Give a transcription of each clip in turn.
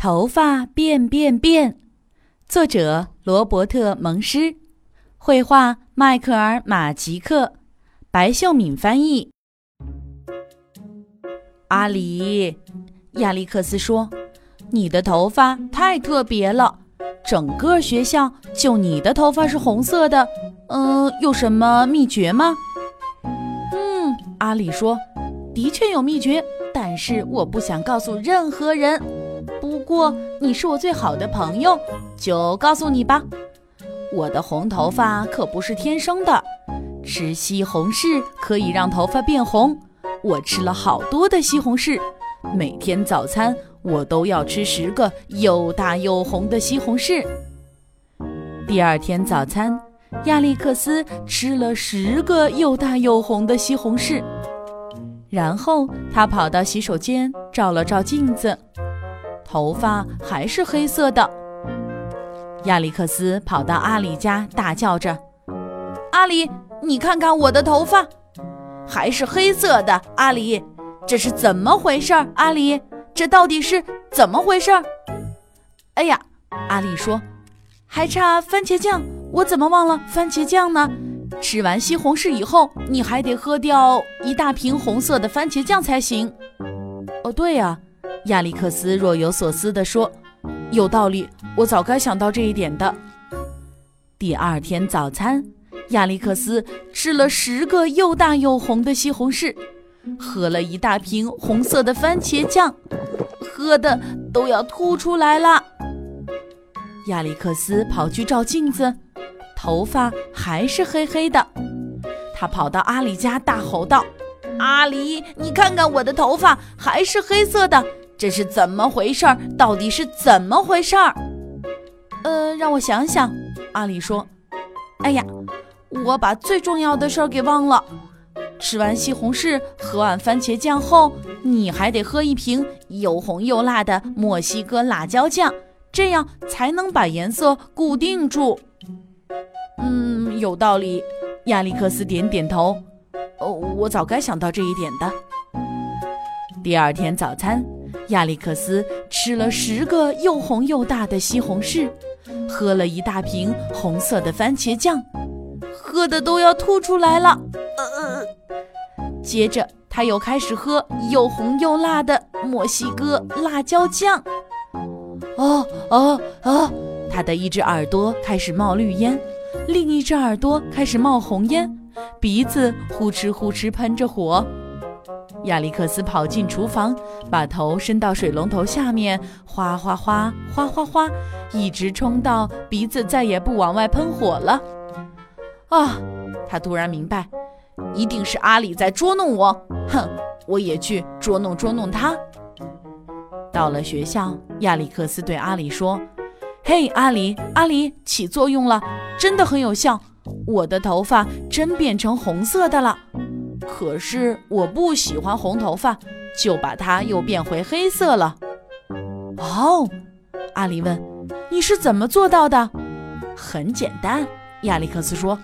头发变变变，作者罗伯特·蒙施，绘画迈克尔·马吉克，白秀敏翻译。阿里，亚历克斯说：“你的头发太特别了，整个学校就你的头发是红色的。嗯，有什么秘诀吗？”嗯，阿里说：“的确有秘诀，但是我不想告诉任何人。不过你是我最好的朋友，就告诉你吧。我的红头发可不是天生的，吃西红柿可以让头发变红。”我吃了好多的西红柿，每天早餐我都要吃十个又大又红的西红柿。第二天早餐，亚历克斯吃了十个又大又红的西红柿，然后他跑到洗手间照了照镜子，头发还是黑色的。亚历克斯跑到阿里家，大叫着：“阿里，你看看我的头发！”还是黑色的，阿里，这是怎么回事？阿里，这到底是怎么回事？哎呀，阿里说，还差番茄酱，我怎么忘了番茄酱呢？吃完西红柿以后，你还得喝掉一大瓶红色的番茄酱才行。哦，对呀，亚历克斯若有所思地说，有道理，我早该想到这一点的。第二天早餐。亚历克斯吃了十个又大又红的西红柿，喝了一大瓶红色的番茄酱，喝的都要吐出来了。亚历克斯跑去照镜子，头发还是黑黑的。他跑到阿里家，大吼道：“阿里，你看看我的头发还是黑色的，这是怎么回事儿？到底是怎么回事儿？”呃，让我想想。阿里说：“哎呀。”我把最重要的事儿给忘了。吃完西红柿，喝完番茄酱后，你还得喝一瓶又红又辣的墨西哥辣椒酱，这样才能把颜色固定住。嗯，有道理。亚历克斯点点头。哦，我早该想到这一点的。第二天早餐，亚历克斯吃了十个又红又大的西红柿，喝了一大瓶红色的番茄酱。喝的都要吐出来了，呃，接着他又开始喝又红又辣的墨西哥辣椒酱。哦哦哦！他的一只耳朵开始冒绿烟，另一只耳朵开始冒红烟，鼻子呼哧呼哧喷着火。亚历克斯跑进厨房，把头伸到水龙头下面，哗哗哗，哗哗哗，一直冲到鼻子再也不往外喷火了。啊！他突然明白，一定是阿里在捉弄我。哼，我也去捉弄捉弄他。到了学校，亚历克斯对阿里说：“嘿，阿里，阿里，起作用了，真的很有效。我的头发真变成红色的了。可是我不喜欢红头发，就把它又变回黑色了。”哦，阿里问：“你是怎么做到的？”很简单。亚历克斯说：“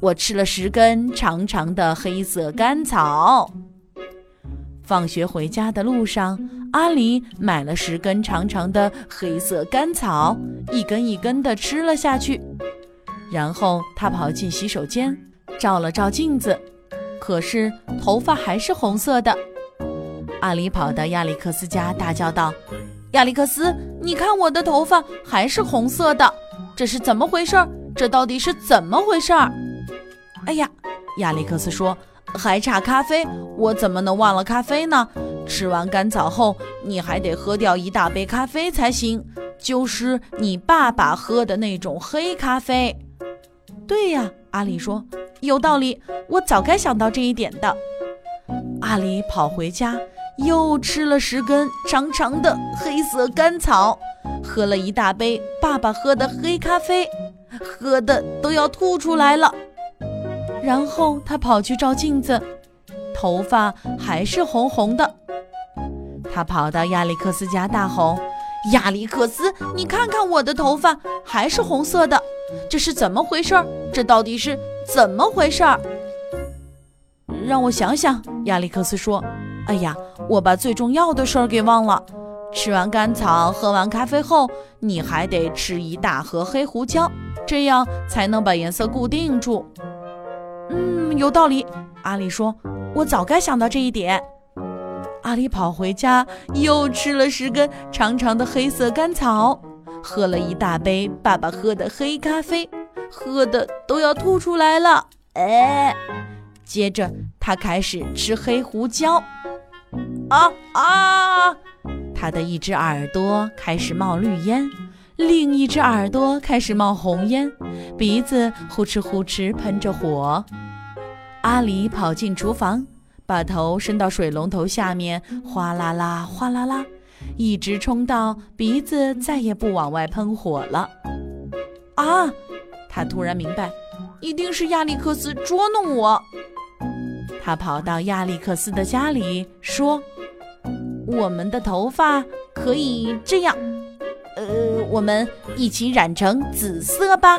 我吃了十根长长的黑色甘草。放学回家的路上，阿里买了十根长长的黑色甘草，一根一根地吃了下去。然后他跑进洗手间，照了照镜子，可是头发还是红色的。阿里跑到亚历克斯家，大叫道：‘亚历克斯，你看我的头发还是红色的，这是怎么回事？’”这到底是怎么回事？哎呀，亚历克斯说：“还差咖啡，我怎么能忘了咖啡呢？吃完甘草后，你还得喝掉一大杯咖啡才行，就是你爸爸喝的那种黑咖啡。”对呀，阿里说：“有道理，我早该想到这一点的。”阿里跑回家，又吃了十根长长的黑色甘草，喝了一大杯爸爸喝的黑咖啡。喝的都要吐出来了，然后他跑去照镜子，头发还是红红的。他跑到亚历克斯家，大吼：“亚历克斯，你看看我的头发还是红色的，这是怎么回事？这到底是怎么回事？”让我想想，亚历克斯说：“哎呀，我把最重要的事儿给忘了。吃完甘草，喝完咖啡后，你还得吃一大盒黑胡椒，这样才能把颜色固定住。嗯，有道理。阿里说：“我早该想到这一点。”阿里跑回家，又吃了十根长长的黑色甘草，喝了一大杯爸爸喝的黑咖啡，喝的都要吐出来了。哎，接着他开始吃黑胡椒。啊啊！他的一只耳朵开始冒绿烟，另一只耳朵开始冒红烟，鼻子呼哧呼哧喷着火。阿里跑进厨房，把头伸到水龙头下面，哗啦啦，哗啦啦，一直冲到鼻子再也不往外喷火了。啊！他突然明白，一定是亚历克斯捉弄我。他跑到亚历克斯的家里，说。我们的头发可以这样，呃，我们一起染成紫色吧。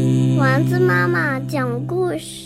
丸子妈妈讲故事。